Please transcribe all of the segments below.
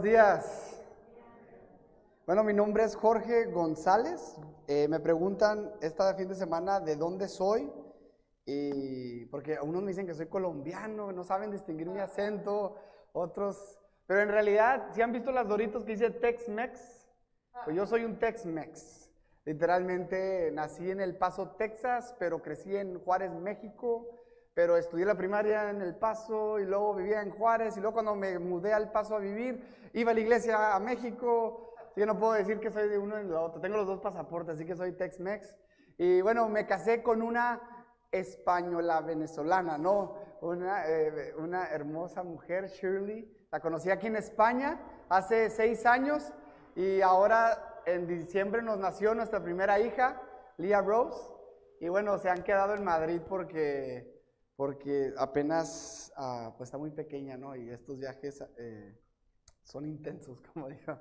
buenos días. Bueno, mi nombre es Jorge González. Eh, me preguntan esta fin de semana de dónde soy. Y porque unos me dicen que soy colombiano, no saben distinguir mi acento, otros... Pero en realidad, si han visto las doritos que dice Tex-Mex, pues yo soy un Tex-Mex. Literalmente nací en El Paso, Texas, pero crecí en Juárez, México pero estudié la primaria en El Paso y luego vivía en Juárez y luego cuando me mudé al Paso a vivir, iba a la iglesia a México, así que no puedo decir que soy de uno en el otro, tengo los dos pasaportes, así que soy Tex-Mex. Y bueno, me casé con una española venezolana, ¿no? Una, eh, una hermosa mujer, Shirley, la conocí aquí en España hace seis años y ahora en diciembre nos nació nuestra primera hija, Leah Rose, y bueno, se han quedado en Madrid porque porque apenas ah, pues está muy pequeña, ¿no? Y estos viajes eh, son intensos, como digo.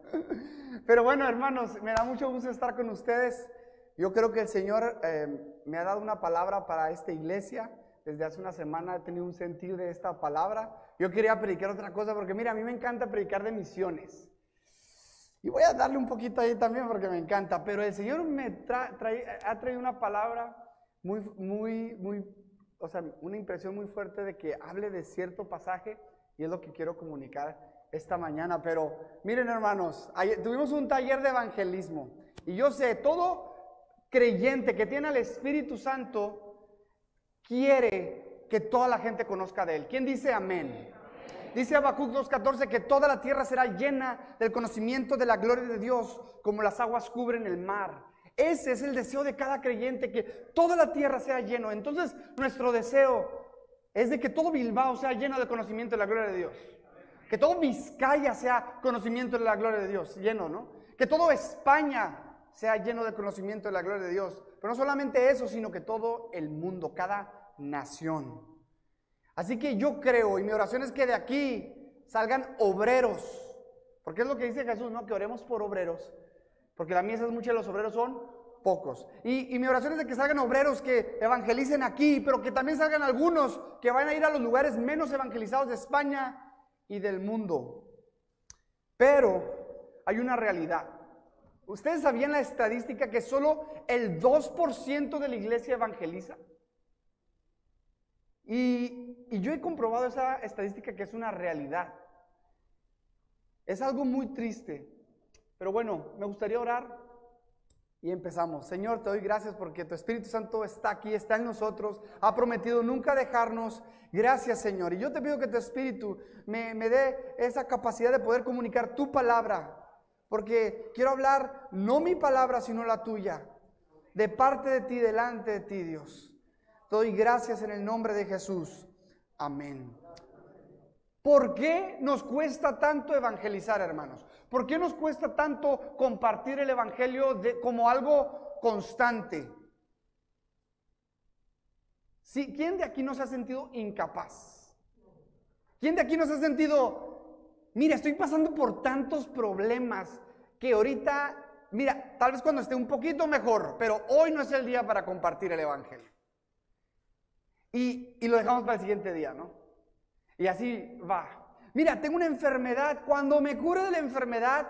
Pero bueno, hermanos, me da mucho gusto estar con ustedes. Yo creo que el Señor eh, me ha dado una palabra para esta iglesia. Desde hace una semana he tenido un sentido de esta palabra. Yo quería predicar otra cosa porque mira, a mí me encanta predicar de misiones. Y voy a darle un poquito ahí también porque me encanta. Pero el Señor me ha traído una palabra muy, muy, muy o sea, una impresión muy fuerte de que hable de cierto pasaje y es lo que quiero comunicar esta mañana. Pero miren hermanos, tuvimos un taller de evangelismo y yo sé, todo creyente que tiene al Espíritu Santo quiere que toda la gente conozca de Él. ¿Quién dice amén? Dice Habacuc 2.14 que toda la tierra será llena del conocimiento de la gloria de Dios como las aguas cubren el mar. Ese es el deseo de cada creyente, que toda la tierra sea lleno. Entonces, nuestro deseo es de que todo Bilbao sea lleno de conocimiento de la gloria de Dios. Que todo Vizcaya sea conocimiento de la gloria de Dios, lleno, ¿no? Que todo España sea lleno de conocimiento de la gloria de Dios. Pero no solamente eso, sino que todo el mundo, cada nación. Así que yo creo, y mi oración es que de aquí salgan obreros. Porque es lo que dice Jesús, ¿no? Que oremos por obreros porque la mies es mucha y los obreros son pocos. Y, mi oración es de que salgan obreros que evangelicen aquí, pero que también salgan algunos que vayan a ir a los lugares menos evangelizados de España y del mundo. Pero hay una realidad. ¿Ustedes sabían la estadística que solo el 2% de la iglesia evangeliza? Y, yo he comprobado esa estadística que es una realidad. Es algo muy triste. Pero bueno, me gustaría orar y empezamos. Señor, te doy gracias porque tu Espíritu Santo está aquí, está en nosotros, ha prometido nunca dejarnos. Gracias, Señor. Y yo te pido que tu Espíritu me, me dé esa capacidad de poder comunicar tu palabra, porque quiero hablar no mi palabra, sino la tuya, de parte de ti, delante de ti, Dios. Te doy gracias en el nombre de Jesús. Amén. ¿Por qué nos cuesta tanto evangelizar, hermanos? ¿Por qué nos cuesta tanto compartir el Evangelio como algo constante? Sí, ¿Quién de aquí no se ha sentido incapaz? ¿Quién de aquí no se ha sentido, mira, estoy pasando por tantos problemas que ahorita, mira, tal vez cuando esté un poquito mejor, pero hoy no es el día para compartir el Evangelio? Y, y lo dejamos para el siguiente día, ¿no? Y así va. Mira, tengo una enfermedad. Cuando me cure de la enfermedad,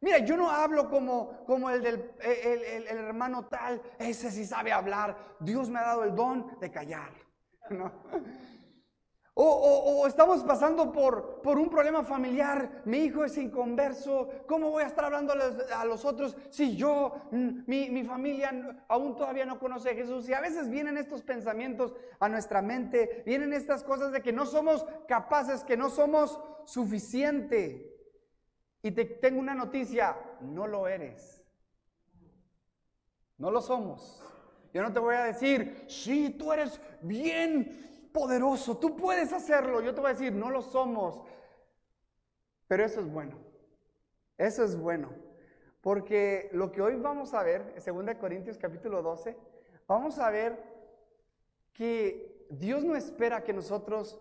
mira, yo no hablo como, como el del el, hermano tal. Ese sí sabe hablar. Dios me ha dado el don de callar. ¿no? O, estamos pasando por, por, un problema familiar, mi hijo es inconverso, ¿cómo voy a estar hablando a los, otros si yo, mm, mi, mi, familia aún todavía no conoce a Jesús? Y a veces vienen estos pensamientos a nuestra mente, vienen estas cosas de que no somos capaces, que no somos suficiente. Y te tengo una noticia, no lo eres. No lo somos. Yo no te voy a decir, sí, tú eres bien poderoso, tú puedes hacerlo. Yo te voy a decir, no lo somos. Pero eso es bueno. Eso es bueno. Porque lo que hoy vamos a ver, en 2 Corintios capítulo 12, vamos a ver que Dios no espera que nosotros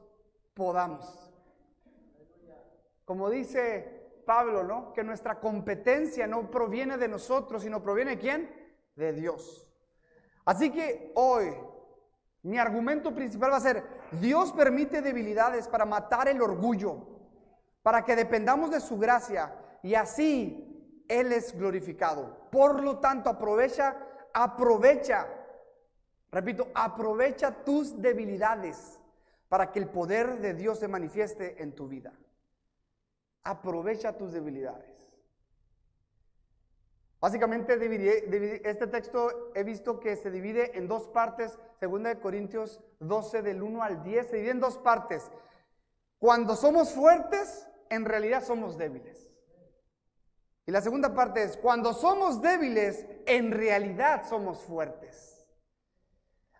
podamos. Como dice Pablo, ¿no? Que nuestra competencia no proviene de nosotros, sino proviene de quién? De Dios. Así que hoy mi argumento principal va a ser, Dios permite debilidades para matar el orgullo, para que dependamos de su gracia y así Él es glorificado. Por lo tanto, aprovecha, aprovecha, repito, aprovecha tus debilidades para que el poder de Dios se manifieste en tu vida. Aprovecha tus debilidades. Básicamente este texto he visto que se divide en dos partes, 2 Corintios 12 del 1 al 10, se divide en dos partes. Cuando somos fuertes, en realidad somos débiles. Y la segunda parte es, cuando somos débiles, en realidad somos fuertes.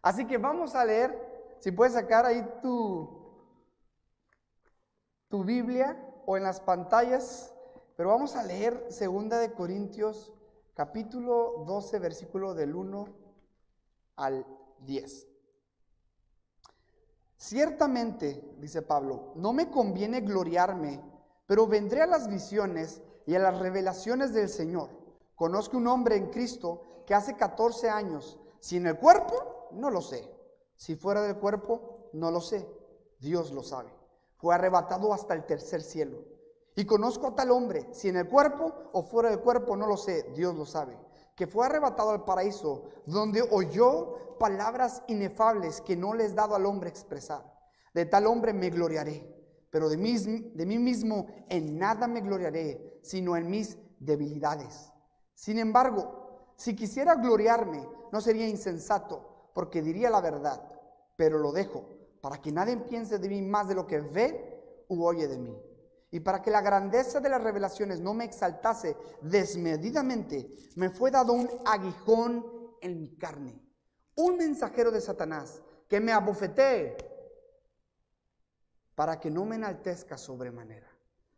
Así que vamos a leer, si puedes sacar ahí tu, tu Biblia o en las pantallas, pero vamos a leer 2 de Corintios capítulo 12, versículo del 1 al 10. Ciertamente, dice Pablo, no me conviene gloriarme, pero vendré a las visiones y a las revelaciones del Señor. Conozco un hombre en Cristo que hace 14 años, si en el cuerpo, no lo sé. Si fuera del cuerpo, no lo sé. Dios lo sabe. Fue arrebatado hasta el tercer cielo. Y conozco a tal hombre, si en el cuerpo o fuera del cuerpo, no lo sé, Dios lo sabe, que fue arrebatado al paraíso, donde oyó palabras inefables que no les dado al hombre expresar. De tal hombre me gloriaré, pero de mí, de mí mismo en nada me gloriaré, sino en mis debilidades. Sin embargo, si quisiera gloriarme, no sería insensato, porque diría la verdad, pero lo dejo, para que nadie piense de mí más de lo que ve u oye de mí. Y para que la grandeza de las revelaciones no me exaltase desmedidamente, me fue dado un aguijón en mi carne, un mensajero de Satanás que me abofetee para que no me enaltezca sobremanera.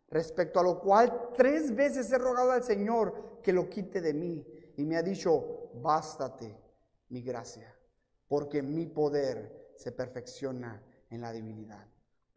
Respecto a lo cual tres veces he rogado al Señor que lo quite de mí y me ha dicho, bástate mi gracia, porque mi poder se perfecciona en la debilidad.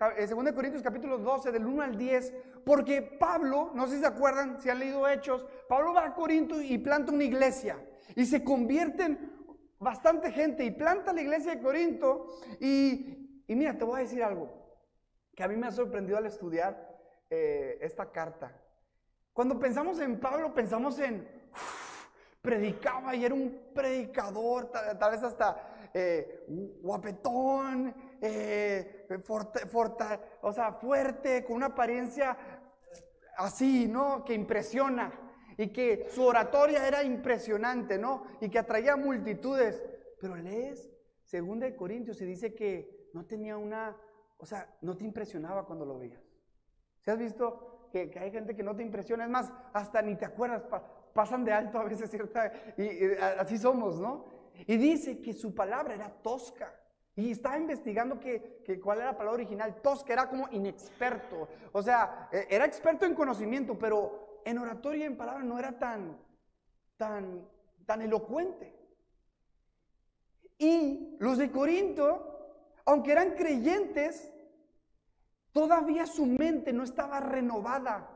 2 Corintios capítulo 12, del 1 al 10, porque Pablo, no sé si se acuerdan, si han leído Hechos, Pablo va a Corinto y planta una iglesia y se convierten bastante gente y planta la iglesia de Corinto y, mira, te voy a decir algo que a mí me ha sorprendido al estudiar eh, esta carta. Cuando pensamos en Pablo, pensamos en, predicaba y era un predicador, tal, vez hasta eh, guapetón, eh, o sea, fuerte, con una apariencia así, ¿no? Que impresiona. Y que su oratoria era impresionante, ¿no? Y que atraía multitudes. Pero lees Segunda Corintios y dice que no tenía una, o sea, no te impresionaba cuando lo veías. ¿Se has visto que, hay gente que no te impresiona? Es más, hasta ni te acuerdas, pasan de alto a veces, ¿cierta? y así somos, ¿no? Y dice que su palabra era tosca. Y estaba investigando que, cuál era la palabra original. Tosca era como inexperto. O sea, e, era experto en conocimiento, pero en oratoria y en palabra no era tan, tan, tan elocuente. Y los de Corinto, aunque eran creyentes, todavía su mente no estaba renovada.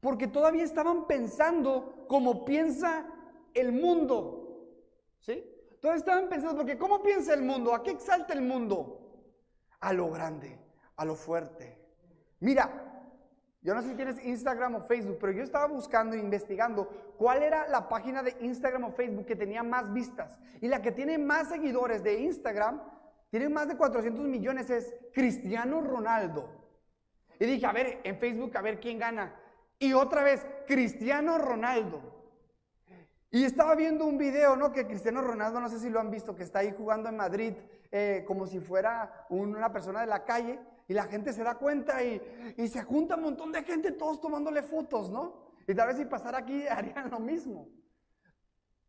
Porque todavía estaban pensando como piensa el mundo. ¿Sí? Todos estaban pensando, porque ¿cómo piensa el mundo? ¿A qué exalta el mundo? A lo grande, a lo fuerte. Mira, yo no sé si tienes Instagram o Facebook, pero yo estaba buscando e investigando cuál era la página de Instagram o Facebook que tenía más vistas. Y la que tiene más seguidores de Instagram, tiene más de 400 millones, es Cristiano Ronaldo. Y dije, a ver, en Facebook, a ver quién gana. Y otra vez, Cristiano Ronaldo. Y estaba viendo un video, ¿no? Que Cristiano Ronaldo, no sé si lo han visto, que está ahí jugando en Madrid eh, como si fuera una persona de la calle y la gente se da cuenta y, se junta un montón de gente todos tomándole fotos, ¿no? Y tal vez si pasara aquí harían lo mismo.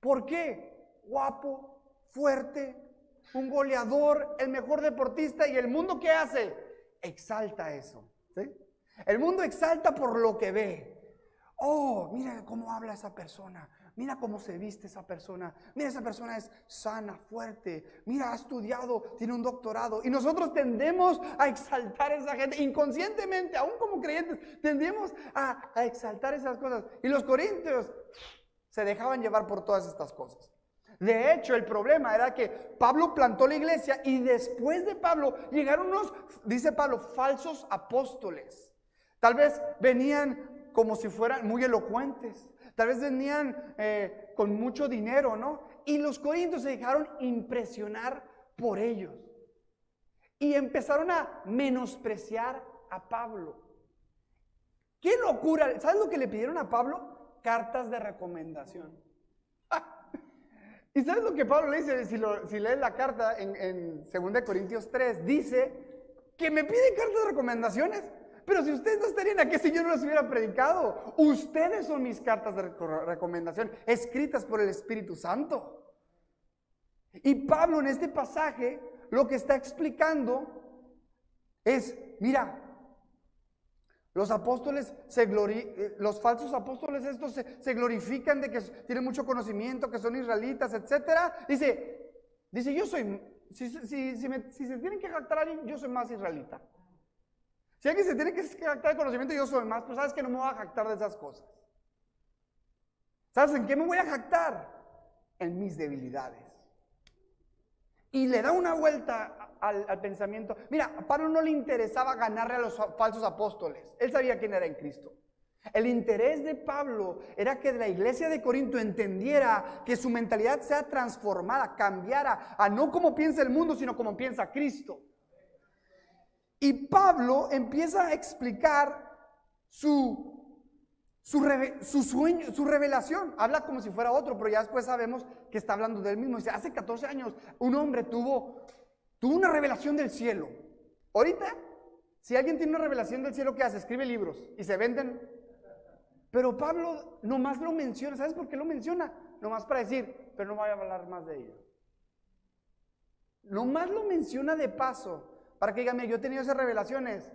¿Por qué? Guapo, fuerte, un goleador, el mejor deportista y el mundo ¿qué hace? Exalta eso. El mundo exalta por lo que ve. Oh, mira cómo habla esa persona. Mira cómo se viste esa persona. Mira, esa persona es sana, fuerte. Mira, ha estudiado, tiene un doctorado. Y nosotros tendemos a exaltar a esa gente inconscientemente, aún como creyentes, tendemos a, exaltar esas cosas. Y los corintios se dejaban llevar por todas estas cosas. De hecho, el problema era que Pablo plantó la iglesia y después de Pablo llegaron unos, dice Pablo, falsos apóstoles. Tal vez venían como si fueran muy elocuentes. Tal vez venían eh, con mucho dinero, ¿no? Y los corintios se dejaron impresionar por ellos. Y empezaron a menospreciar a Pablo. ¡Qué locura! ¿Sabes lo que le pidieron a Pablo? Cartas de recomendación. ¿Y sabes lo que Pablo le dice? Si, lees la carta en, en 2 Corintios 3, dice que me pide cartas de recomendaciones. Pero si ustedes no estarían aquí si yo no los hubiera predicado, ustedes son mis cartas de recomendación, escritas por el Espíritu Santo. Y Pablo en este pasaje lo que está explicando es, mira, los apóstoles se eh, los falsos apóstoles estos se, glorifican de que tienen mucho conocimiento, que son israelitas, etcétera. Dice, dice, yo soy, si, se tienen que jactar alguien, yo soy más israelita. Si alguien se tiene que jactar de conocimiento, yo soy más, pues sabes que no me voy a jactar de esas cosas. ¿Sabes en qué me voy a jactar? En mis debilidades. Y le da una vuelta al, pensamiento. Mira, a Pablo no le interesaba ganarle a los falsos apóstoles. Él sabía quién era en Cristo. El interés de Pablo era que la iglesia de Corinto entendiera que su mentalidad sea transformada, cambiara a no como piensa el mundo, sino como piensa Cristo. Y Pablo empieza a explicar su su, sueño, su revelación. Habla como si fuera otro, pero ya después sabemos que está hablando del mismo. Dice, hace 14 años un hombre tuvo, tuvo una revelación del cielo. Ahorita, si alguien tiene una revelación del cielo, ¿qué hace? Escribe libros y se venden. Pero Pablo nomás lo menciona. ¿Sabes por qué lo menciona? Nomás para decir, pero no voy a hablar más de ello. Nomás lo menciona de paso, para que diga, yo he tenido esas revelaciones,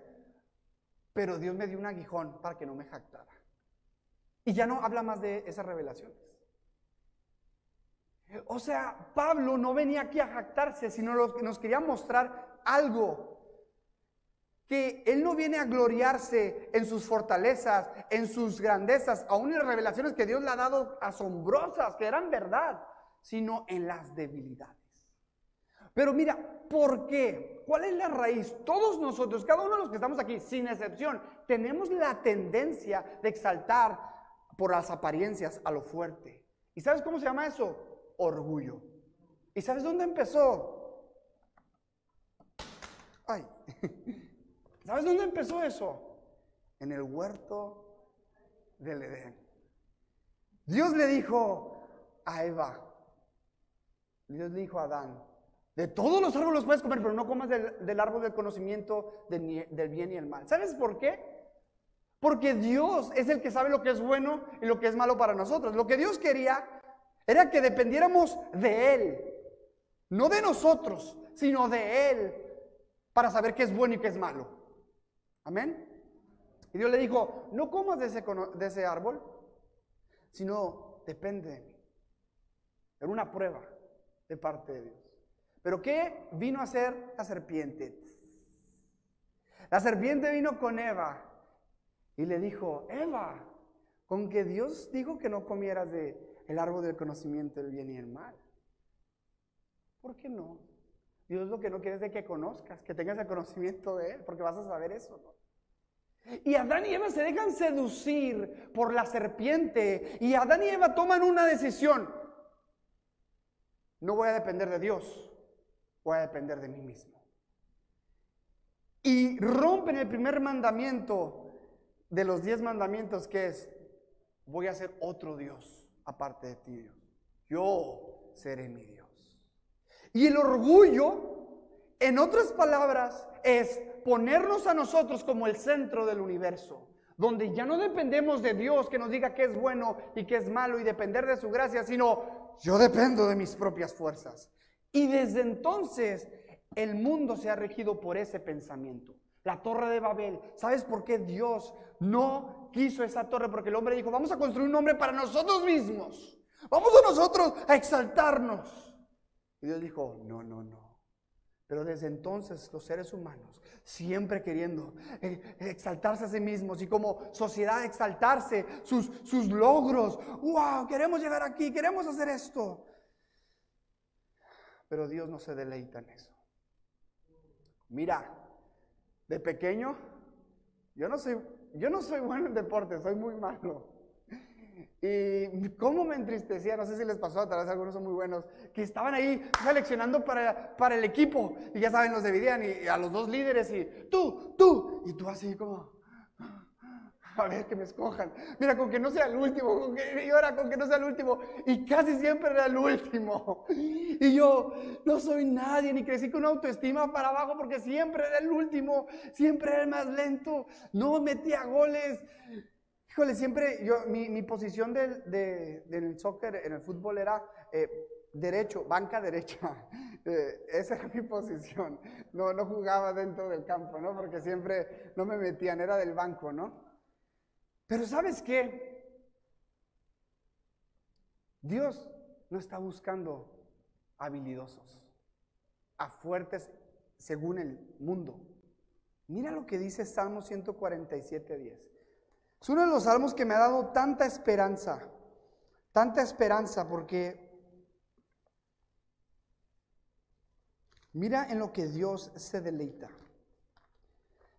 pero Dios me dio un aguijón para que no me jactara. Y ya no habla más de esas revelaciones. O sea, Pablo no venía aquí a jactarse, sino nos quería mostrar algo. Que él no viene a gloriarse en sus fortalezas, en sus grandezas, aún en las revelaciones que Dios le ha dado asombrosas, que eran verdad, sino en las debilidades. Pero mira, ¿por qué? ¿Cuál es la raíz? Todos nosotros, cada uno de los que estamos aquí, sin excepción, tenemos la tendencia de exaltar por las apariencias a lo fuerte. ¿Y sabes cómo se llama eso? Orgullo. ¿Y sabes dónde empezó? Ay, ¿sabes dónde empezó eso? En el huerto del Edén. Dios le dijo a Eva, Dios le dijo a Adán, de todos los árboles puedes comer, pero no comas del, árbol del conocimiento del bien y el mal. ¿Sabes por qué? Porque Dios es el que sabe lo que es bueno y lo que es malo para nosotros. Lo que Dios quería era que dependiéramos de Él. No de nosotros, sino de Él. Para saber qué es bueno y qué es malo. Amén. Y Dios le dijo, no comas de ese, de ese árbol, sino depende de mí. Era una prueba de parte de Dios. Pero ¿qué vino a hacer la serpiente? La serpiente vino con Eva y le dijo, Eva, con que Dios dijo que no comieras de el árbol del conocimiento del bien y el mal. ¿Por qué no? Dios lo que no quiere es de que conozcas, que tengas el conocimiento de Él, porque vas a saber eso. Y Adán y Eva se dejan seducir por la serpiente y Adán y Eva toman una decisión. No voy a depender de Dios, voy a depender de mí mismo. Y rompen el primer mandamiento de los diez mandamientos que es, voy a ser otro Dios aparte de ti, Dios. Yo seré mi Dios. Y el orgullo, en otras palabras, es ponernos a nosotros como el centro del universo, donde ya no dependemos de Dios que nos diga qué es bueno y qué es malo y depender de su gracia, sino yo dependo de mis propias fuerzas. Y desde entonces el mundo se ha regido por ese pensamiento la torre de Babel. ¿Sabes por qué Dios no quiso esa torre? Porque el hombre dijo, vamos a construir un hombre para nosotros mismos. Vamos a nosotros a exaltarnos. Y Dios dijo, no, no, no. Pero desde entonces los seres humanos, siempre queriendo eh, exaltarse a sí mismos y como sociedad exaltarse sus, sus logros. ¡Wow! Queremos llegar aquí, queremos hacer esto. Pero Dios no se deleita en eso. Mira, de pequeño, yo no soy, yo no soy bueno en deporte, soy muy malo. Y cómo me entristecía, no sé si les pasó, tal vez algunos son muy buenos, que estaban ahí seleccionando para, para el equipo y ya saben, los dividían y, a los dos líderes y tú, tú, y tú así como, a ver que me escojan. Mira, con que no sea el último, con que con que no sea el último. Y casi siempre era el último. Y yo no soy nadie, ni crecí con autoestima para abajo porque siempre era el último, siempre era el más lento, no metía goles. Híjole, siempre yo, mi, posición del, del, soccer, en el fútbol era eh, derecho, banca derecha. Eh, esa era mi posición. No, no jugaba dentro del campo, ¿no? Porque siempre no me metían, era del banco, ¿no? Pero ¿sabes qué? Dios no está buscando habilidosos, a fuertes según el mundo. Mira lo que dice Salmo 147, 10. Es uno de los salmos que me ha dado tanta esperanza, tanta esperanza, porque mira en lo que Dios se deleita.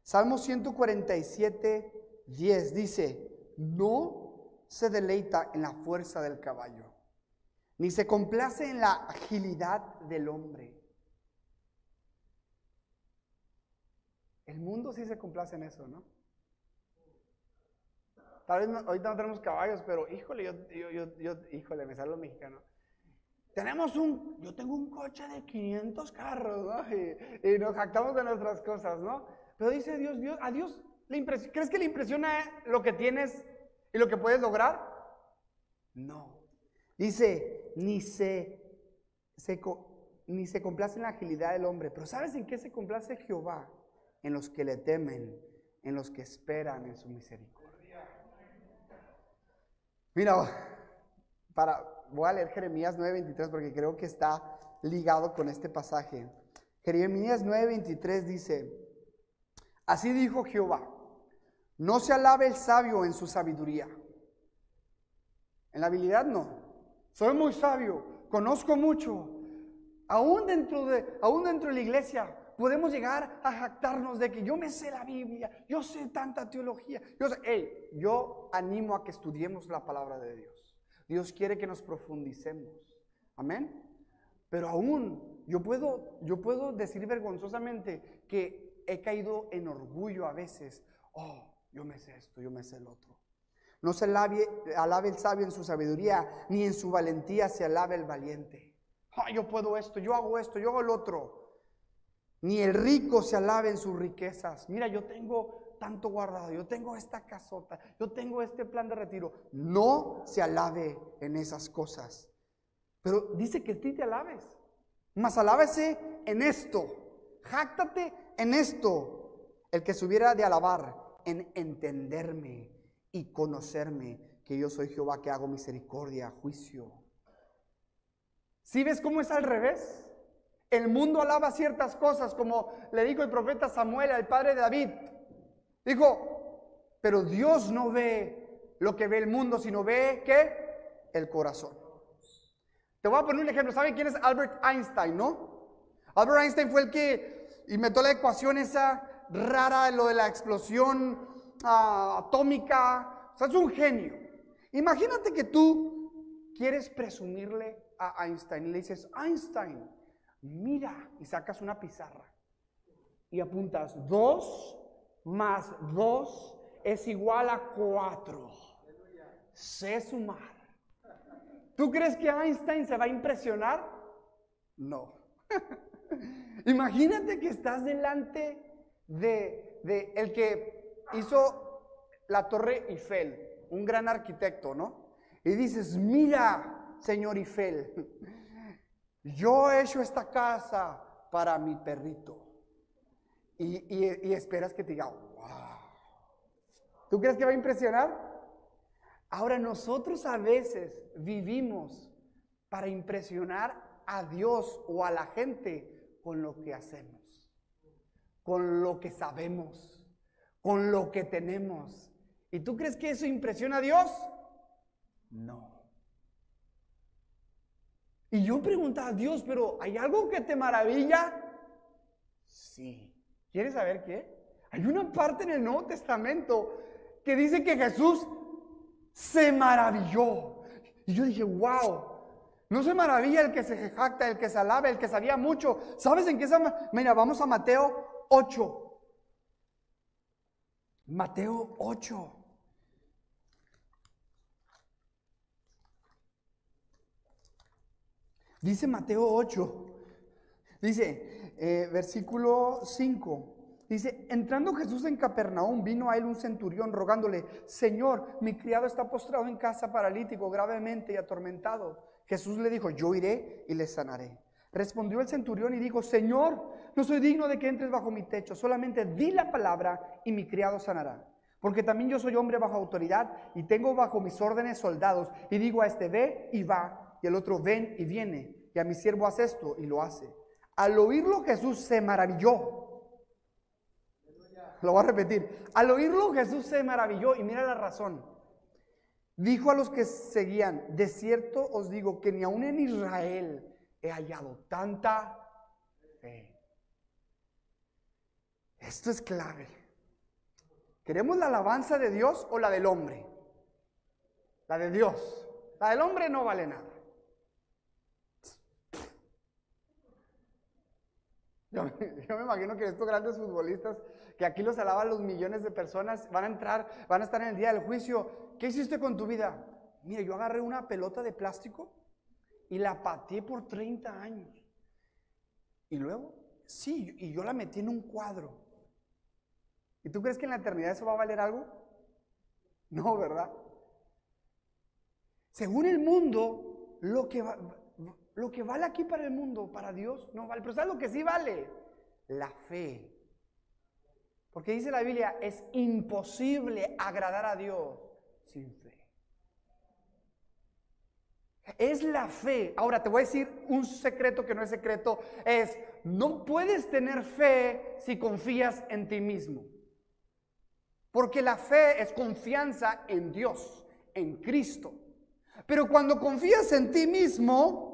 Salmo 147, 10 dice, no se deleita en la fuerza del caballo, ni se complace en la agilidad del hombre. El mundo sí se complace en eso, ¿no? Tal vez ahorita no tenemos caballos, pero híjole, yo, yo, yo, híjole, me sale lo mexicano. Tenemos un, yo tengo un coche de 500 carros, ¿no? Y, y, nos jactamos de nuestras cosas, ¿no? Pero dice Dios, Dios, a Dios ¿Crees que le impresiona lo que tienes y lo que puedes lograr? No. Dice, ni se, ni se complace en la agilidad del hombre. Pero ¿sabes en qué se complace Jehová? En los que le temen, en los que esperan en su misericordia. Mira, para, voy a leer Jeremías 9:23 porque creo que está ligado con este pasaje. Jeremías 9:23 dice, así dijo Jehová. No se alabe el sabio en su sabiduría. En la habilidad no. Soy muy sabio, conozco mucho. Aún dentro de, aún dentro de la iglesia podemos llegar a jactarnos de que yo me sé la Biblia, yo sé tanta teología. Yo, yo animo a que estudiemos la palabra de Dios. Dios quiere que nos profundicemos. Amén. Pero aún yo puedo, yo puedo decir vergonzosamente que he caído en orgullo a veces. Oh, yo me sé esto, yo me sé el otro. No se alabe, el sabio en su sabiduría, ni en su valentía se alabe el valiente. yo puedo esto, yo hago esto, yo hago el otro. Ni el rico se alabe en sus riquezas. Mira, yo tengo tanto guardado, yo tengo esta casota, yo tengo este plan de retiro. No se alabe en esas cosas. Pero dice que ti te alabes. Mas alábese en esto. Jáctate en esto. El que se hubiera de alabar en entenderme y conocerme que yo soy Jehová que hago misericordia, juicio. ¿Sí ves cómo es al revés? El mundo alaba ciertas cosas, como le dijo el profeta Samuel al padre de David. Dijo, pero Dios no ve lo que ve el mundo, sino ve que el corazón. Te voy a poner un ejemplo. ¿Saben quién es Albert Einstein, no? Albert Einstein fue el que inventó la ecuación esa rara, lo de la explosión ah, atómica. O sea, es un genio. Imagínate que tú quieres presumirle a Einstein y le dices, Einstein, mira, y sacas una pizarra y apuntas 2 más 2 es igual a 4. Sé sumar. ¿Tú crees que Einstein se va a impresionar? No. Imagínate que estás delante de, el que hizo la Torre Eiffel, un gran arquitecto, ¿no? Y dices, mira, señor Eiffel, yo he hecho esta casa para mi perrito. y, esperas que te diga, wow. ¿Tú crees que va a impresionar? Ahora nosotros a veces vivimos para impresionar a Dios o a la gente con lo que hacemos, con lo que sabemos, con lo que tenemos. ¿Y tú crees que eso impresiona a Dios? No. Y yo preguntaba a Dios, pero ¿hay algo que te maravilla? Sí. ¿Quieres saber qué? Hay una parte en el Nuevo Testamento que dice que Jesús se maravilló. Y yo dije, wow, no se maravilla el que se jacta, el que se alaba, el que sabía mucho. ¿Sabes en qué se Mira, vamos a Mateo 8. Mateo 8. Dice Mateo 8, dice, eh, versículo 5. Dice, entrando Jesús en Capernaum, vino a él un centurión rogándole, Señor, mi criado está postrado en casa paralítico, gravemente y atormentado. Jesús le dijo, yo iré y le sanaré. Respondió el centurión y dijo, Señor, no soy digno de que entres bajo mi techo, solamente di la palabra y mi criado sanará. Porque también yo soy hombre bajo autoridad y tengo bajo mis órdenes soldados y digo a este ve y va y el otro ven y viene, y a mi siervo hace esto y lo hace. Al oírlo Jesús se maravilló. Lo voy a repetir. Al oírlo Jesús se maravilló y mira la razón. Dijo a los que seguían, de cierto os digo que ni aun en Israel he hallado tanta fe. Esto es clave. ¿Queremos la alabanza de Dios o la del hombre? La de Dios. La del hombre no vale nada. Yo, me imagino que estos grandes futbolistas, que aquí los alaban los millones de personas, van a entrar, van a estar en el día del juicio. ¿Qué hiciste con tu vida? Mira, yo agarré una pelota de plástico y la pateé por 30 años. Y luego, sí, y yo la metí en un cuadro. ¿Y tú crees que en la eternidad eso va a valer algo? No, ¿verdad? Según el mundo, lo que va, lo que vale aquí para el mundo, para Dios, no vale. Pero ¿sabes lo que sí vale? La fe. Porque dice la Biblia, es imposible agradar a Dios sin fe. Es la fe. Ahora te voy a decir un secreto que no es secreto. Es, no puedes tener fe si confías en ti mismo. Porque la fe es confianza en Dios, en Cristo. Pero cuando confías en ti mismo,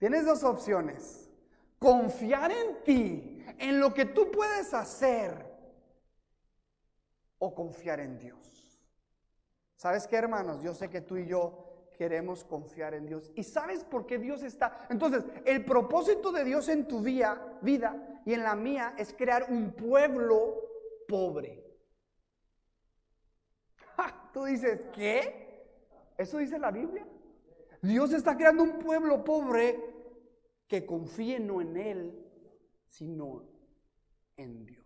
Tienes dos opciones. Confiar en ti, en lo que tú puedes hacer, o confiar en Dios. ¿Sabes qué, hermanos? Yo sé que tú y yo queremos confiar en Dios. ¿Y sabes por qué Dios está? Entonces, el propósito de Dios en tu vida, vida y en la mía es crear un pueblo pobre. Tú dices, ¿qué? ¿Eso dice la Biblia? Dios está creando un pueblo pobre que confíe no en Él, sino en Dios.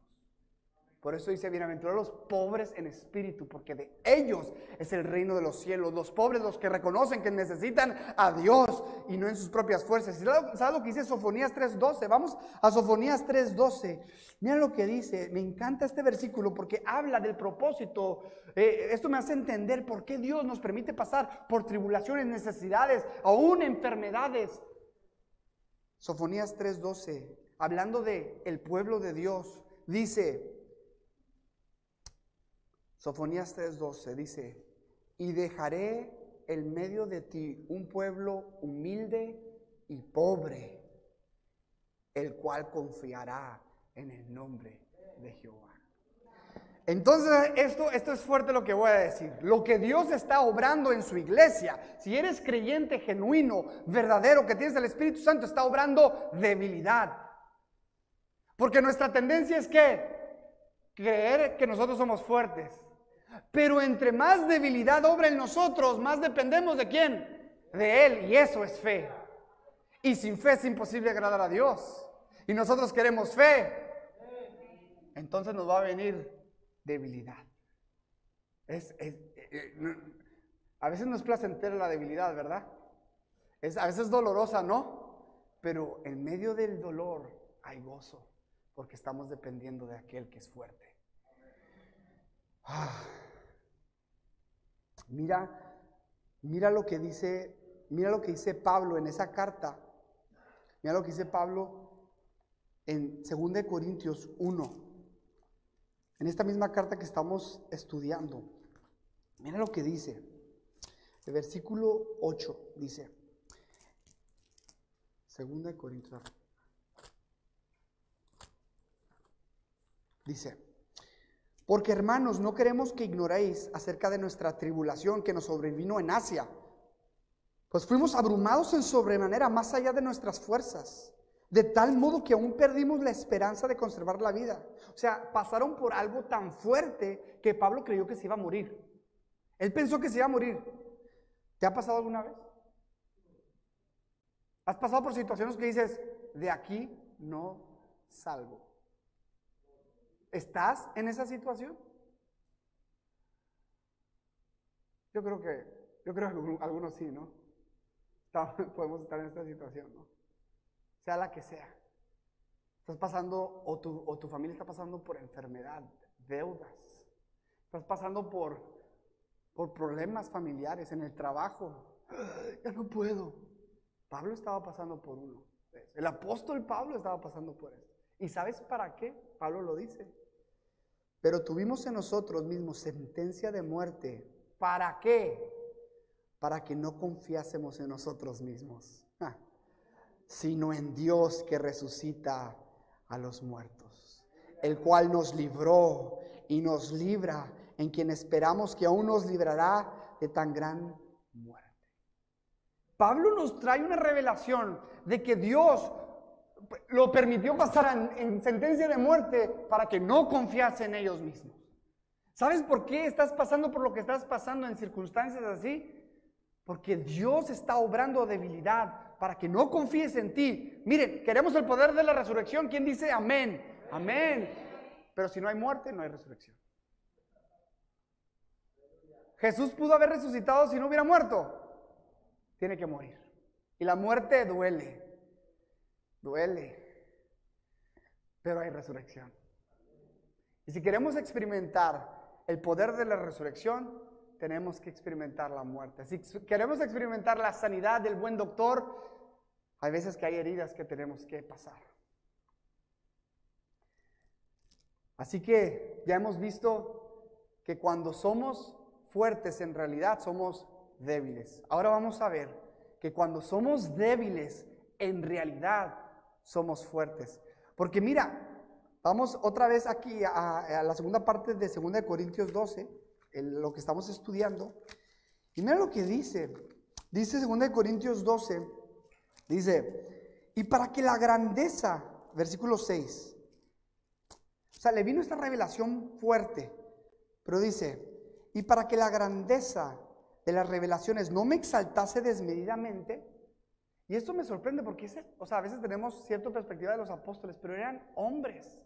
Por eso dice, bienaventurados los pobres en espíritu, porque de ellos es el reino de los cielos. Los pobres, los que reconocen que necesitan a Dios y no en sus propias fuerzas. ¿Sabes lo que dice Sofonías 3.12? Vamos a Sofonías 3.12. Mira lo que dice. Me encanta este versículo porque habla del propósito. Eh, esto me hace entender por qué Dios nos permite pasar por tribulaciones, necesidades, aún enfermedades. Sofonías 3:12, hablando de pueblo de Dios, dice, Sofonías 3:12 dice, y dejaré en medio de ti un pueblo humilde y pobre, el cual confiará en el nombre de Jehová. Entonces, esto, esto es fuerte lo que voy a decir. Lo que Dios está obrando en su iglesia, si eres creyente genuino, verdadero, que tienes el Espíritu Santo, está obrando debilidad. Porque nuestra tendencia es que creer que nosotros somos fuertes. Pero entre más debilidad obra en nosotros, más dependemos de quién? De Él. Y eso es fe. Y sin fe es imposible agradar a Dios. Y nosotros queremos fe. Entonces nos va a venir debilidad. Es, eh, a veces no es placentera la debilidad, ¿verdad? Es, a veces dolorosa, ¿no? Pero en medio del dolor hay gozo, porque estamos dependiendo de aquel que es fuerte. Mira, mira lo que dice, mira lo que dice Pablo en esa carta. Mira lo que dice Pablo en 2 Corintios 1. En esta misma carta que estamos estudiando. Mira lo que dice. El versículo 8 dice. 2 Corintios. Dice, porque hermanos, no queremos que ignoréis acerca de nuestra tribulación que nos sobrevino en Asia. Pues fuimos abrumados en sobremanera más allá de nuestras fuerzas, de tal modo que aún perdimos la esperanza de conservar la vida. O sea, pasaron por algo tan fuerte que Pablo creyó que se iba a morir. Él pensó que se iba a morir. ¿Te ha pasado alguna vez? ¿Has pasado por situaciones que dices, de aquí no salgo? ¿Estás en esa situación? Yo creo que, yo creo que algunos sí, ¿no? podemos estar en esta situación, ¿no? Sea la que sea. Estás pasando, o tu, o tu familia está pasando por enfermedad, deudas. Estás pasando por, por problemas familiares en el trabajo. Ya no puedo. Pablo estaba pasando por uno. El apóstol Pablo estaba pasando por eso. ¿Y sabes para qué? Pablo lo dice. Pero tuvimos en nosotros mismos sentencia de muerte. ¿Para qué? Para que no confiásemos en nosotros mismos, sino en Dios que resucita a los muertos, el cual nos libró y nos libra, en quien esperamos que aún nos librará de tan gran muerte. Pablo nos trae una revelación de que Dios lo permitió pasar en, sentencia de muerte para que no confiase en ellos mismos. ¿Sabes por qué estás pasando por lo que estás pasando en circunstancias así? Porque Dios está obrando debilidad para que no confíes en ti. Miren, queremos el poder de la resurrección. ¿Quién dice amén? Amén. Pero si no hay muerte, no hay resurrección. Jesús pudo haber resucitado si no hubiera muerto. Tiene que morir. Y la muerte duele. Duele, pero hay resurrección. Y si queremos experimentar el poder de la resurrección, tenemos que experimentar la muerte. Si queremos experimentar la sanidad del buen doctor, hay veces que hay heridas que tenemos que pasar. Así que ya hemos visto que cuando somos fuertes en realidad somos débiles. Ahora vamos a ver que cuando somos débiles en realidad somos fuertes. Porque mira, vamos otra vez aquí a, la segunda parte de 2 Corintios 12, lo que estamos estudiando. Y mira lo que dice. Dice 2 Corintios 12, dice, y para que la grandeza, versículo 6, o sea, le vino esta revelación fuerte, pero dice, y para que la grandeza de las revelaciones no me exaltase desmedidamente, y esto me sorprende porque, o sea, a veces tenemos cierta perspectiva de los apóstoles, pero eran hombres,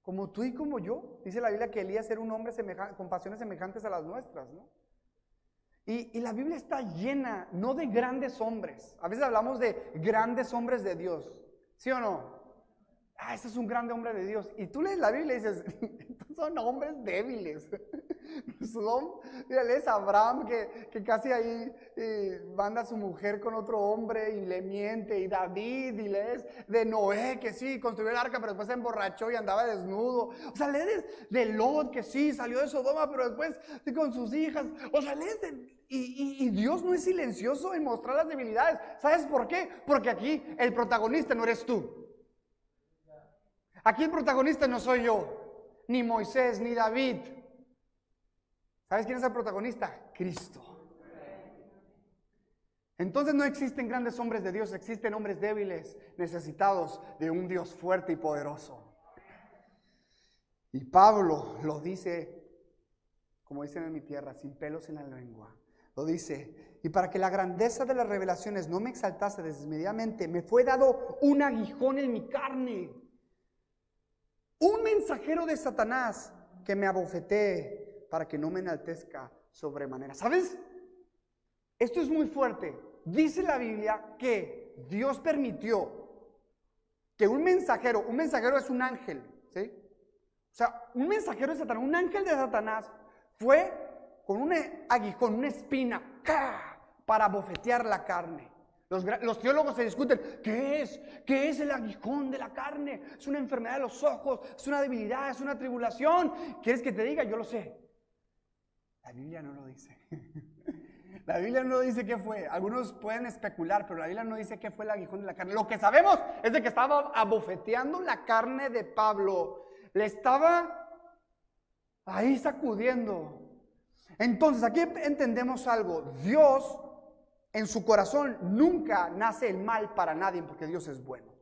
como tú y como yo. Dice la Biblia que Elías era un hombre con pasiones semejantes a las nuestras, ¿no? Y, y, la Biblia está llena, no de grandes hombres. A veces hablamos de grandes hombres de Dios, ¿sí o no? Ah, ese es un grande hombre de Dios. Y tú lees la Biblia y dices, son hombres débiles. Son, a Abraham que, que casi ahí eh, manda a su mujer con otro hombre y le miente. Y David, y lees de Noé que sí, construyó el arca, pero después se emborrachó y andaba desnudo. O sea, lees de Lot que sí, salió de Sodoma, pero después con sus hijas. O sea, lees de, y, y, Dios no es silencioso en mostrar las debilidades. ¿Sabes por qué? Porque aquí el protagonista no eres tú. Aquí el protagonista no soy yo, ni Moisés, ni David. ¿Sabes quién es el protagonista? Cristo. Entonces no existen grandes hombres de Dios, existen hombres débiles, necesitados de un Dios fuerte y poderoso. Y Pablo lo dice, como dicen en mi tierra, sin pelos en la lengua. Lo dice, y para que la grandeza de las revelaciones no me exaltase desmedidamente, me fue dado un aguijón en mi carne un mensajero de Satanás que me abofetee para que no me enaltezca sobremanera. ¿Sabes? Esto es muy fuerte. Dice la Biblia que Dios permitió que un mensajero, un mensajero es un ángel, ¿sí? O sea, un mensajero de Satanás, un ángel de Satanás, fue con un aguijón, una espina, para bofetear la carne. Los, teólogos se discuten, ¿qué es? ¿Qué es el aguijón de la carne? Es una enfermedad de los ojos, es una debilidad, es una tribulación. ¿Quieres que te diga? Yo lo sé. La Biblia no lo dice. La Biblia no dice qué fue. Algunos pueden especular, pero la Biblia no dice qué fue el aguijón de la carne. Lo que sabemos es de que estaba abofeteando la carne de Pablo. Le estaba ahí sacudiendo. Entonces, aquí entendemos algo. Dios en su corazón nunca nace el mal para nadie porque Dios es bueno.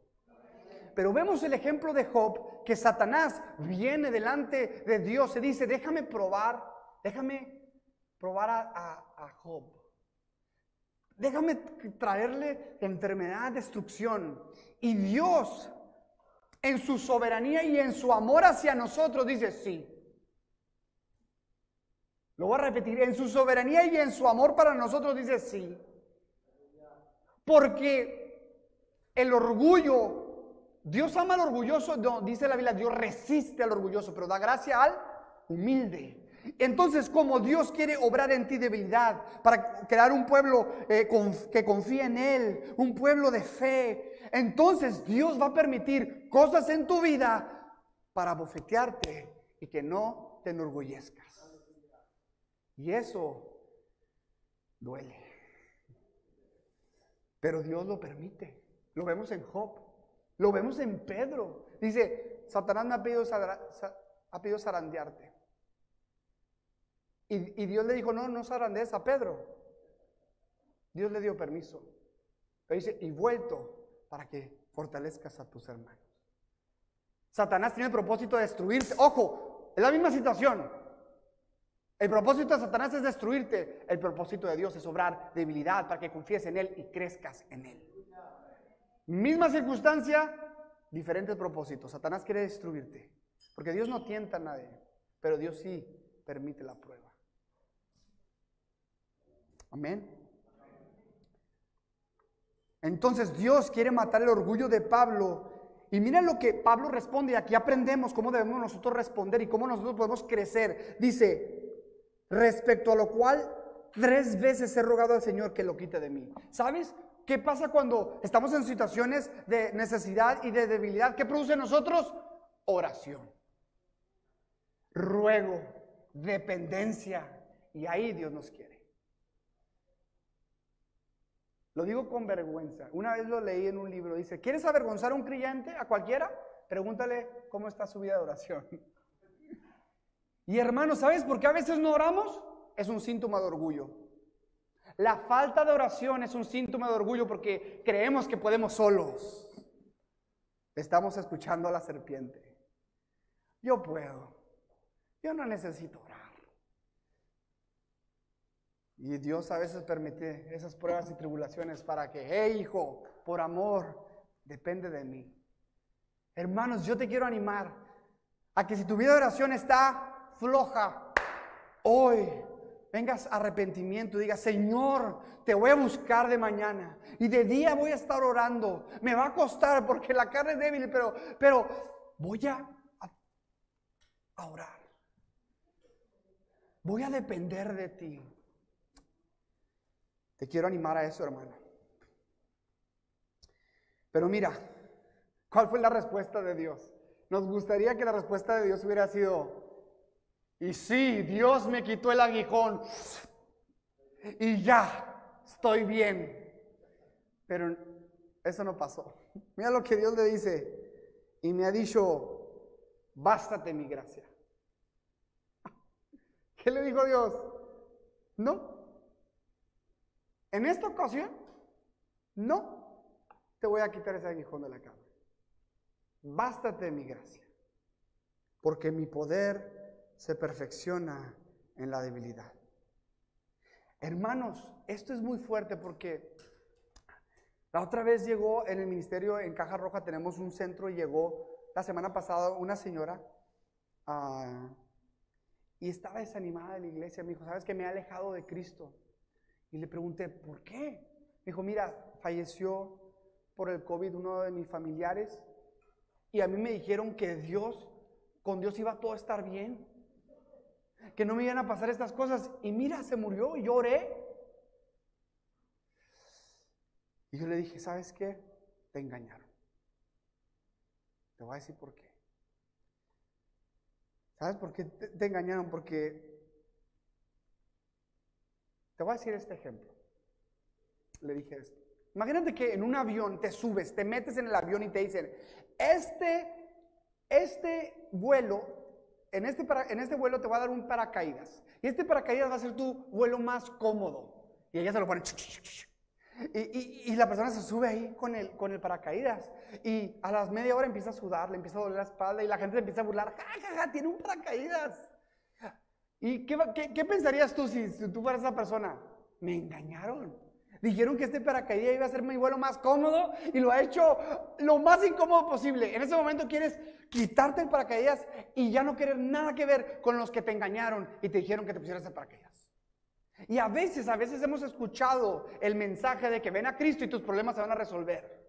Pero vemos el ejemplo de Job, que Satanás viene delante de Dios y dice, déjame probar, déjame probar a, Job. Déjame traerle enfermedad, destrucción. Y Dios, en su soberanía y en su amor hacia nosotros, dice, sí. Lo voy a repetir, en su soberanía y en su amor para nosotros, dice, sí. Porque el orgullo, Dios ama al orgulloso, dice la Biblia, Dios resiste al orgulloso, pero da gracia al humilde. Entonces, como Dios quiere obrar en ti debilidad para crear un pueblo eh, que confíe en Él, un pueblo de fe, entonces Dios va a permitir cosas en tu vida para bofetearte y que no te enorgullezcas. Y eso duele. Pero Dios lo permite. Lo vemos en Job. Lo vemos en Pedro. Dice, Satanás me ha pedido, ha pedido zarandearte. Y, Dios le dijo, no, no zarandees a Pedro. Dios le dio permiso. Pero dice, y vuelto para que fortalezcas a tus hermanos. Satanás tiene el propósito de destruirte. Ojo, es la misma situación. El propósito de Satanás es destruirte. El propósito de Dios es obrar debilidad para que confíes en Él y crezcas en Él. Misma circunstancia, diferentes propósitos. Satanás quiere destruirte. Porque Dios no tienta a nadie. Pero Dios sí permite la prueba. Amén. Entonces Dios quiere matar el orgullo de Pablo. Y mira lo que Pablo responde. Y aquí aprendemos cómo debemos nosotros responder y cómo nosotros podemos crecer. Dice, respecto a lo cual tres veces he rogado al Señor que lo quite de mí. ¿Sabes? ¿Qué pasa cuando estamos en situaciones de necesidad y de debilidad? ¿Qué produce en nosotros? Oración, ruego, dependencia. Y ahí Dios nos quiere. Lo digo con vergüenza. Una vez lo leí en un libro. Dice, ¿quieres avergonzar a un creyente, a cualquiera? Pregúntale cómo está su vida de oración. Y hermanos, ¿sabes por qué a veces no oramos? Es un síntoma de orgullo. La falta de oración es un síntoma de orgullo porque creemos que podemos solos. Estamos escuchando a la serpiente. Yo puedo. Yo no necesito orar. Y Dios a veces permite esas pruebas y tribulaciones para que, hey hijo, por amor, depende de mí. Hermanos, yo te quiero animar a que si tu vida de oración está floja, hoy vengas arrepentimiento y digas, Señor, te voy a buscar de mañana y de día voy a estar orando. Me va a costar porque la carne es débil, pero, pero voy a, a orar. Voy a depender de ti. Te quiero animar a eso, hermano. Pero mira, ¿cuál fue la respuesta de Dios? Nos gustaría que la respuesta de Dios hubiera sido, y sí, Dios me quitó el aguijón y ya estoy bien. Pero eso no pasó. Mira lo que Dios le dice. Y me ha dicho, bástate mi gracia. ¿Qué le dijo Dios? No. En esta ocasión, no te voy a quitar ese aguijón de la cama. Bástate mi gracia. Porque mi poder se perfecciona en la debilidad. Hermanos, esto es muy fuerte porque la otra vez llegó en el ministerio en Caja Roja, tenemos un centro y llegó la semana pasada una señora ah, y estaba desanimada de la iglesia. Me dijo, ¿sabes que me he alejado de Cristo? Y le pregunté, ¿por qué? Me dijo, mira, falleció por el COVID uno de mis familiares y a mí me dijeron que Dios, con Dios iba todo a estar bien, que no me iban a pasar estas cosas. Y mira, se murió lloré. Y yo le dije, ¿sabes qué? Te engañaron. Te voy a decir por qué. ¿Sabes por qué te, engañaron? Porque te voy a decir este ejemplo. Le dije esto. Imagínate que en un avión te subes, te metes en el avión y te dicen, este, este vuelo, en este, en este vuelo te va a dar un paracaídas. Y este paracaídas va a ser tu vuelo más cómodo. Y ella se lo pone. Y, y, la persona se sube ahí con el, con el paracaídas. Y a las media hora empieza a sudar, le empieza a doler la espalda y la gente le empieza a burlar. ¡Ja, ja, ja! Tiene un paracaídas. ¿Y qué, qué, pensarías tú si, tú fueras esa persona? Me engañaron. Dijeron que este paracaídas iba a ser mi vuelo más cómodo y lo ha hecho lo más incómodo posible. En ese momento quieres quitarte el paracaídas y ya no querer nada que ver con los que te engañaron y te dijeron que te pusieras el paracaídas. Y a veces, a veces hemos escuchado el mensaje de que ven a Cristo y tus problemas se van a resolver.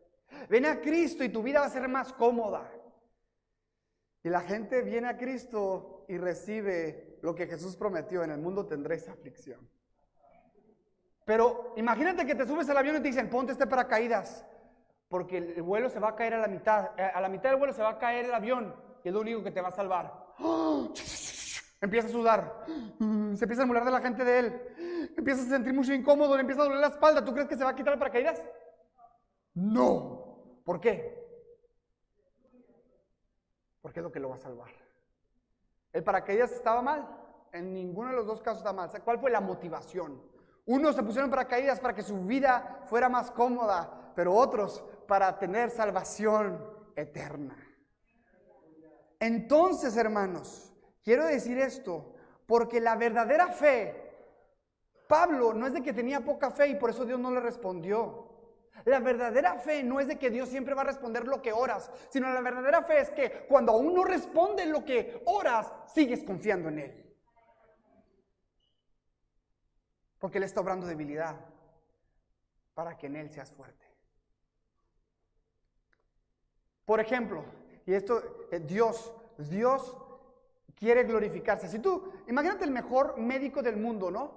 Ven a Cristo y tu vida va a ser más cómoda. Y la gente viene a Cristo y recibe lo que Jesús prometió, en el mundo tendréis aflicción. Pero imagínate que te subes al avión y te dicen, ponte este paracaídas, porque el vuelo se va a caer a la mitad. Eh, a la mitad del vuelo se va a caer el avión y es lo único que te va a salvar. Empieza a sudar, se empieza a mular de la gente de él, empieza a sentir mucho incómodo, le empieza a doler la espalda. ¿Tú crees que se va a quitar el paracaídas? No. ¿Por qué? Porque es lo que lo va a salvar. El paracaídas estaba mal. En ninguno de los dos casos está mal. ¿Cuál fue la motivación? Unos se pusieron paracaídas para que su vida fuera más cómoda, pero otros para tener salvación eterna. Entonces, hermanos, quiero decir esto, porque la verdadera fe, Pablo no es de que tenía poca fe y por eso Dios no le respondió. La verdadera fe no es de que Dios siempre va a responder lo que oras, sino la verdadera fe es que cuando aún no responde lo que oras, sigues confiando en Él. Porque Él está obrando debilidad para que en Él seas fuerte. Por ejemplo, y esto, eh, Dios, Dios quiere glorificarse. Si tú, imagínate el mejor médico del mundo, ¿no?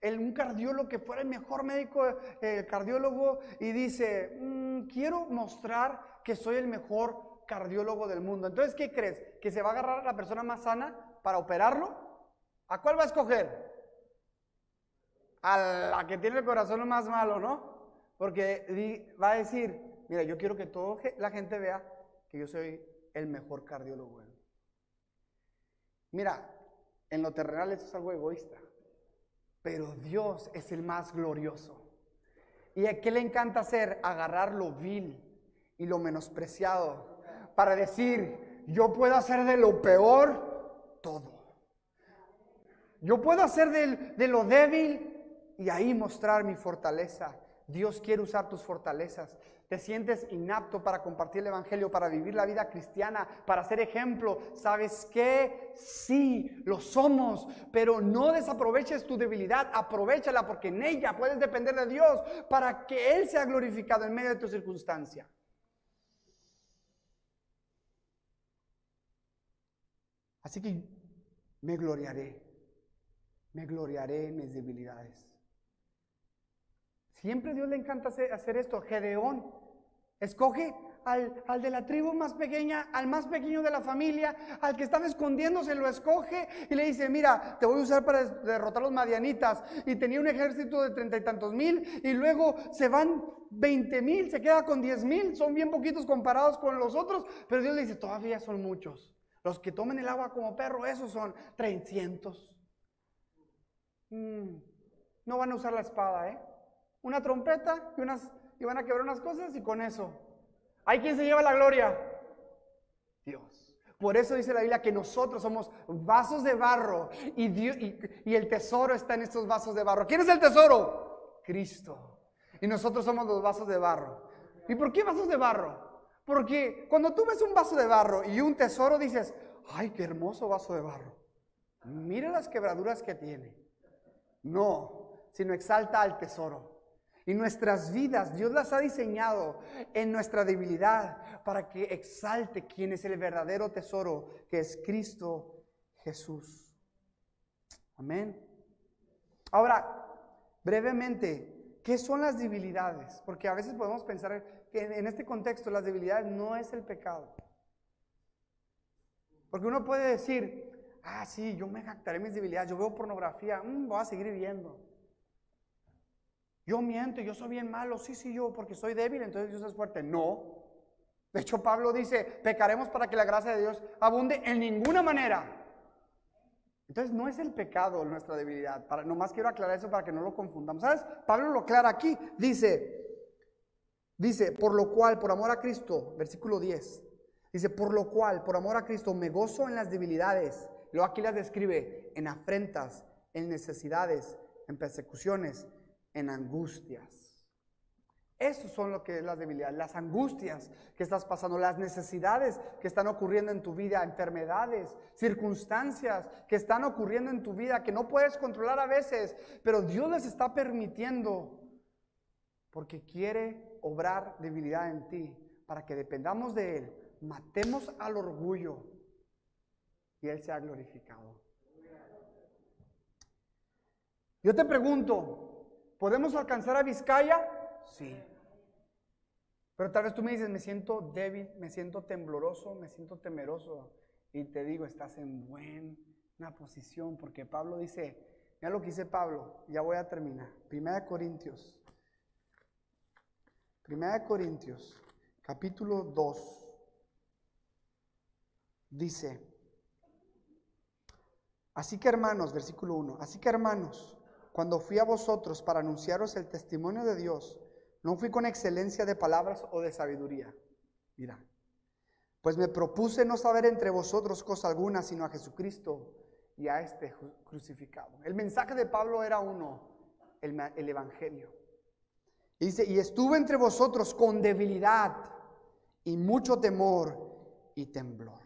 El, un cardiólogo que fuera el mejor médico, el cardiólogo, y dice, mm, quiero mostrar que soy el mejor cardiólogo del mundo. Entonces, ¿qué crees? ¿Que se va a agarrar a la persona más sana para operarlo? ¿A cuál va a escoger? A la que tiene el corazón más malo, ¿no? Porque va a decir, mira, yo quiero que toda la gente vea que yo soy el mejor cardiólogo. Mira, en lo terrenal eso es algo egoísta, pero Dios es el más glorioso. ¿Y a qué le encanta hacer? Agarrar lo vil y lo menospreciado para decir, yo puedo hacer de lo peor todo. Yo puedo hacer de, de lo débil y ahí mostrar mi fortaleza. Dios quiere usar tus fortalezas. Te sientes inapto para compartir el Evangelio, para vivir la vida cristiana, para ser ejemplo. ¿Sabes qué? Sí, lo somos, pero no desaproveches tu debilidad, aprovechala porque en ella puedes depender de Dios para que Él sea glorificado en medio de tu circunstancia. Así que me gloriaré, me gloriaré en mis debilidades. Siempre Dios le encanta hacer esto. Gedeón escoge al, al, de la tribu más pequeña, al más pequeño de la familia, al que estaba escondiéndose, lo escoge y le dice, mira, te voy a usar para derrotar a los madianitas. Y tenía un ejército de treinta y tantos mil y luego se van veinte mil, se queda con diez mil, son bien poquitos comparados con los otros, pero Dios le dice, todavía son muchos. Los que tomen el agua como perro, esos son 300. Mm, no van a usar la espada, ¿eh? Una trompeta y, unas, y van a quebrar unas cosas y con eso. ¿Hay quien se lleva la gloria? Dios. Por eso dice la Biblia que nosotros somos vasos de barro y, y, el tesoro está en estos vasos de barro. ¿Quién es el tesoro? Cristo. Y nosotros somos los vasos de barro. ¿Y por qué vasos de barro? Porque cuando tú ves un vaso de barro y un tesoro dices, ay, qué hermoso vaso de barro. Mira las quebraduras que tiene. No, sino exalta al tesoro. Y nuestras vidas, Dios las ha diseñado en nuestra debilidad para que exalte quién es el verdadero tesoro, que es Cristo Jesús. Amén. Ahora, brevemente, ¿qué son las debilidades? Porque a veces podemos pensar que en este contexto las debilidades no es el pecado. Porque uno puede decir, ah, sí, yo me jactaré mis debilidades, yo veo pornografía, mm, voy a seguir viendo. Yo miento, yo soy bien malo, sí, sí, yo, porque soy débil, entonces Dios es fuerte. No. De hecho, Pablo dice, pecaremos para que la gracia de Dios abunde en ninguna manera. Entonces, no es el pecado nuestra debilidad. Para, nomás quiero aclarar eso para que no lo confundamos. ¿Sabes? Pablo lo aclara aquí. Dice, dice, por lo cual, por amor a Cristo, versículo 10. Dice, por lo cual, por amor a Cristo, me gozo en las debilidades. Luego aquí las describe en afrentas, en necesidades, en persecuciones, en angustias. Eso son lo que es las debilidades, las angustias que estás pasando, las necesidades que están ocurriendo en tu vida, enfermedades, circunstancias que están ocurriendo en tu vida que no puedes controlar a veces, pero Dios les está permitiendo porque quiere obrar debilidad en ti para que dependamos de Él, matemos al orgullo y Él sea glorificado. Yo te pregunto, ¿Podemos alcanzar a Vizcaya? Sí. Pero tal vez tú me dices, me siento débil, me siento tembloroso, me siento temeroso. Y te digo, estás en buena posición, porque Pablo dice, mira lo que dice Pablo, ya voy a terminar. Primera de Corintios. Primera de Corintios, capítulo 2. Dice, así que hermanos, versículo 1, así que hermanos, cuando fui a vosotros para anunciaros el testimonio de Dios, no fui con excelencia de palabras o de sabiduría. Mira, pues me propuse no saber entre vosotros cosa alguna, sino a Jesucristo y a este crucificado. El mensaje de Pablo era uno, el, el Evangelio. Dice, y estuve entre vosotros con debilidad y mucho temor y temblor.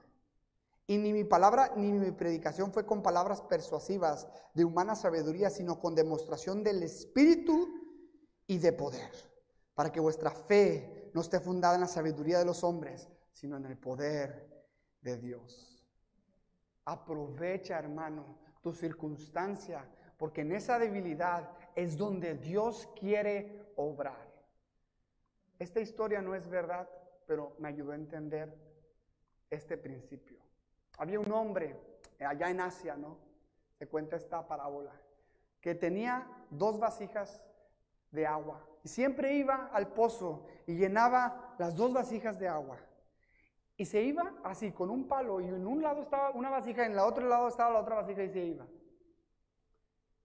Y ni mi palabra ni mi predicación fue con palabras persuasivas de humana sabiduría, sino con demostración del Espíritu y de poder, para que vuestra fe no esté fundada en la sabiduría de los hombres, sino en el poder de Dios. Aprovecha, hermano, tu circunstancia, porque en esa debilidad es donde Dios quiere obrar. Esta historia no es verdad, pero me ayudó a entender este principio. Había un hombre allá en Asia, ¿no? Se cuenta esta parábola, que tenía dos vasijas de agua y siempre iba al pozo y llenaba las dos vasijas de agua. Y se iba así, con un palo, y en un lado estaba una vasija, en el otro lado estaba la otra vasija y se iba.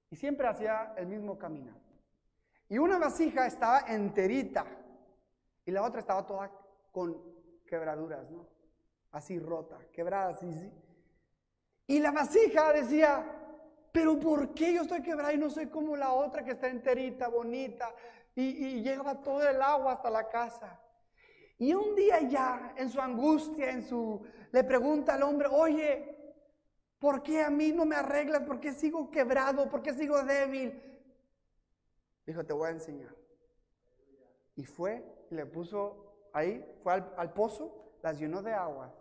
Y siempre hacía el mismo camino. Y una vasija estaba enterita y la otra estaba toda con quebraduras, ¿no? Así rota, quebrada, así, Y la vasija decía, pero ¿por qué yo estoy quebrada y no soy como la otra que está enterita, bonita? Y, y llegaba todo el agua hasta la casa. Y un día ya, en su angustia, en su, le pregunta al hombre, oye, ¿por qué a mí no me arreglas? ¿Por qué sigo quebrado? ¿Por qué sigo débil? Dijo, te voy a enseñar. Y fue, le puso ahí, fue al, al pozo, las llenó de agua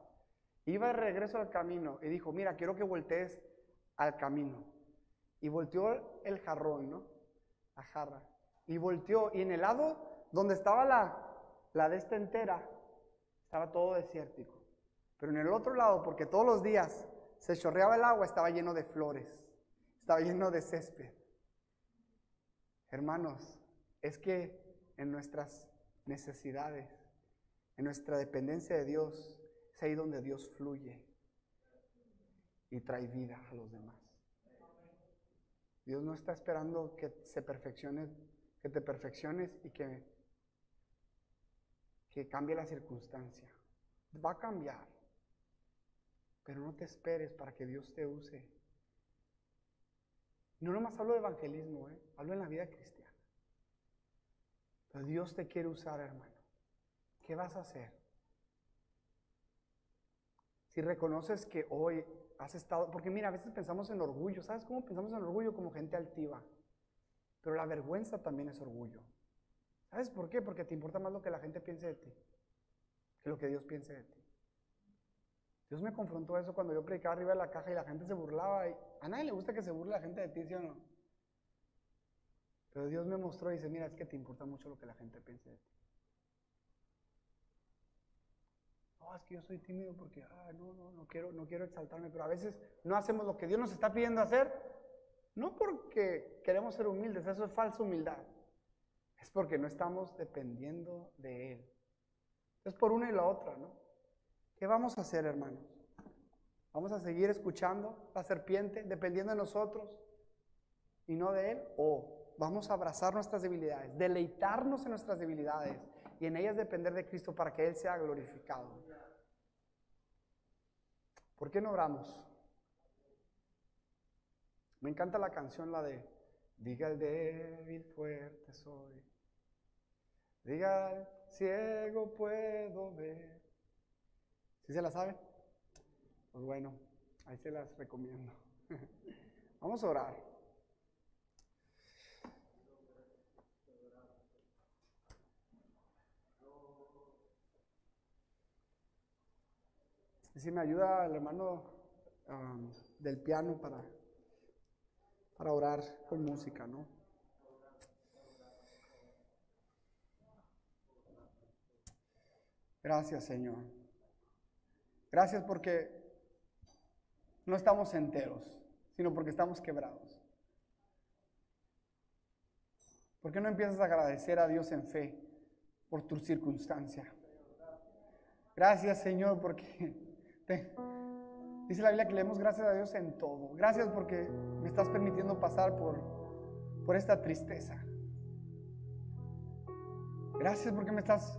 Iba de regreso al camino y dijo, mira, quiero que voltees al camino. Y volteó el jarrón, ¿no? La jarra. Y volteó, y en el lado donde estaba la, la de esta entera, estaba todo desértico. Pero en el otro lado, porque todos los días se chorreaba el agua, estaba lleno de flores, estaba lleno de césped. Hermanos, es que en nuestras necesidades, en nuestra dependencia de Dios, ahí donde Dios fluye y trae vida a los demás. Dios no está esperando que se perfeccione, que te perfecciones y que, que cambie la circunstancia. Va a cambiar. Pero no te esperes para que Dios te use. No nomás hablo de evangelismo, ¿eh? hablo en la vida cristiana. Pero Dios te quiere usar, hermano. ¿Qué vas a hacer? Si reconoces que hoy has estado, porque mira, a veces pensamos en orgullo, ¿sabes cómo pensamos en orgullo? Como gente altiva. Pero la vergüenza también es orgullo. ¿Sabes por qué? Porque te importa más lo que la gente piense de ti que lo que Dios piense de ti. Dios me confrontó eso cuando yo predicaba arriba de la caja y la gente se burlaba. Y a nadie le gusta que se burle la gente de ti, ¿sí o no? Pero Dios me mostró y dice, mira, es que te importa mucho lo que la gente piense de ti. Es que yo soy tímido porque, ah, no, no, no quiero, no quiero exaltarme, pero a veces no hacemos lo que Dios nos está pidiendo hacer, no porque queremos ser humildes, eso es falsa humildad, es porque no estamos dependiendo de Él. Es por una y la otra, ¿no? ¿Qué vamos a hacer, hermanos? ¿Vamos a seguir escuchando la serpiente dependiendo de nosotros y no de Él? ¿O vamos a abrazar nuestras debilidades, deleitarnos en nuestras debilidades y en ellas depender de Cristo para que Él sea glorificado? ¿Por qué no oramos? Me encanta la canción, la de Diga el débil, fuerte soy. Diga el ciego puedo ver. ¿Sí se la sabe? Pues bueno, ahí se las recomiendo. Vamos a orar. Si me ayuda el hermano del piano para, para orar con música, ¿no? Gracias, Señor. Gracias porque no estamos enteros, sino porque estamos quebrados. ¿Por qué no empiezas a agradecer a Dios en fe por tu circunstancia? Gracias, Señor, porque dice la Biblia que leemos gracias a Dios en todo. Gracias porque me estás permitiendo pasar por, por esta tristeza. Gracias porque me estás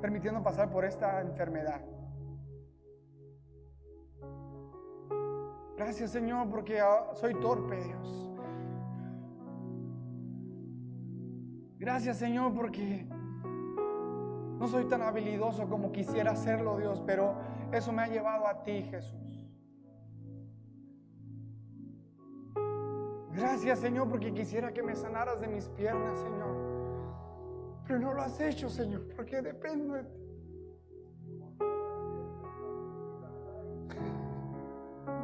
permitiendo pasar por esta enfermedad. Gracias Señor porque ah, soy torpe, Dios. Gracias Señor porque no soy tan habilidoso como quisiera serlo, Dios, pero eso me ha llevado a ti, Jesús. Gracias Señor porque quisiera que me sanaras de mis piernas, Señor. Pero no lo has hecho, Señor, porque dependo de ti.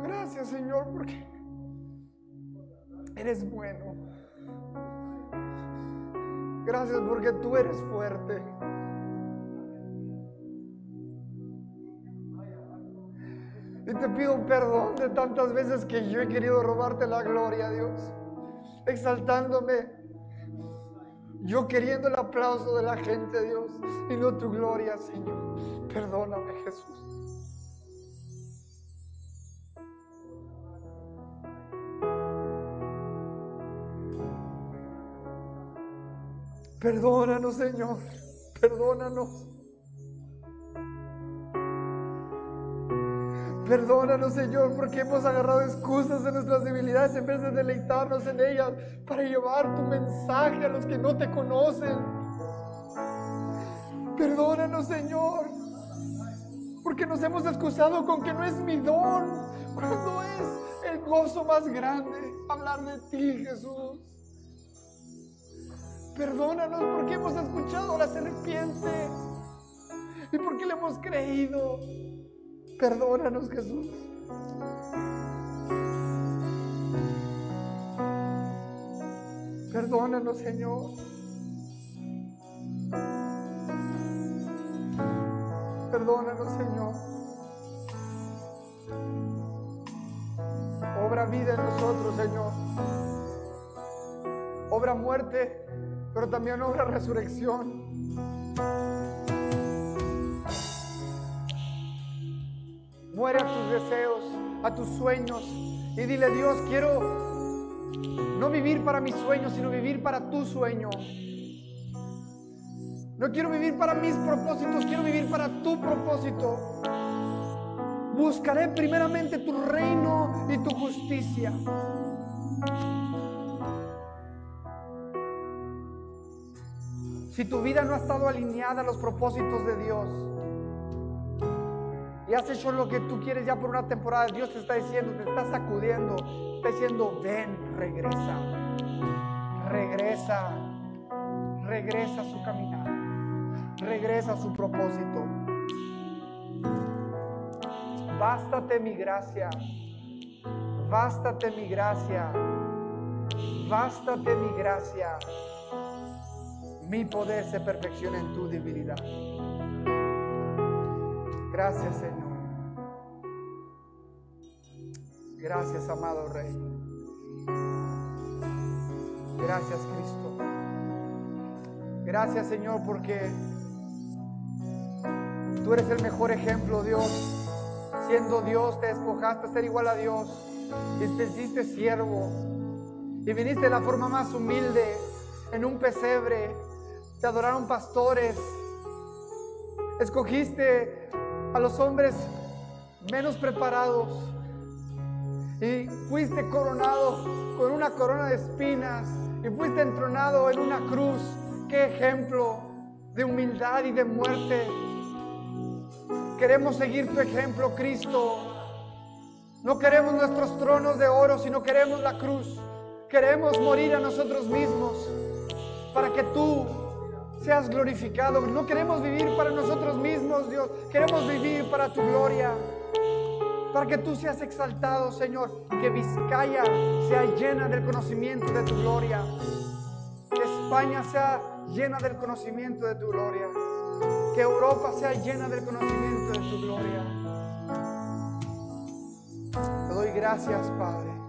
Gracias, Señor, porque eres bueno. Gracias porque tú eres fuerte. Y te pido perdón de tantas veces que yo he querido robarte la gloria, Dios. Exaltándome yo queriendo el aplauso de la gente, Dios, y no tu gloria, Señor. Perdóname, Jesús. Perdónanos, Señor. Perdónanos. Perdónanos, Señor, porque hemos agarrado excusas de nuestras debilidades en vez de deleitarnos en ellas para llevar tu mensaje a los que no te conocen. Perdónanos, Señor, porque nos hemos excusado con que no es mi don, cuando es el gozo más grande hablar de ti, Jesús. Perdónanos porque hemos escuchado a la serpiente y porque le hemos creído. Perdónanos, Jesús. Perdónanos, Señor. Perdónanos, Señor. Obra vida en nosotros, Señor. Obra muerte, pero también obra resurrección. Muere a tus deseos, a tus sueños. Y dile, Dios, quiero no vivir para mis sueños, sino vivir para tu sueño. No quiero vivir para mis propósitos, quiero vivir para tu propósito. Buscaré primeramente tu reino y tu justicia. Si tu vida no ha estado alineada a los propósitos de Dios, y has hecho lo que tú quieres ya por una temporada, Dios te está diciendo, te está sacudiendo, te está diciendo, ven, regresa, regresa, regresa a su caminar, regresa a su propósito. Bástate mi gracia, bástate mi gracia, bástate mi gracia. Mi poder se perfecciona en tu debilidad. Gracias Señor. Gracias amado Rey. Gracias Cristo. Gracias Señor porque tú eres el mejor ejemplo Dios. Siendo Dios te despojaste a ser igual a Dios y te hiciste siervo y viniste de la forma más humilde en un pesebre. Te adoraron pastores. Escogiste a los hombres menos preparados y fuiste coronado con una corona de espinas y fuiste entronado en una cruz. Qué ejemplo de humildad y de muerte. Queremos seguir tu ejemplo, Cristo. No queremos nuestros tronos de oro, sino queremos la cruz. Queremos morir a nosotros mismos para que tú seas glorificado. No queremos vivir para nosotros mismos, Dios. Queremos vivir para tu gloria. Para que tú seas exaltado, Señor. Que Vizcaya sea llena del conocimiento de tu gloria. Que España sea llena del conocimiento de tu gloria. Que Europa sea llena del conocimiento de tu gloria. Te doy gracias, Padre.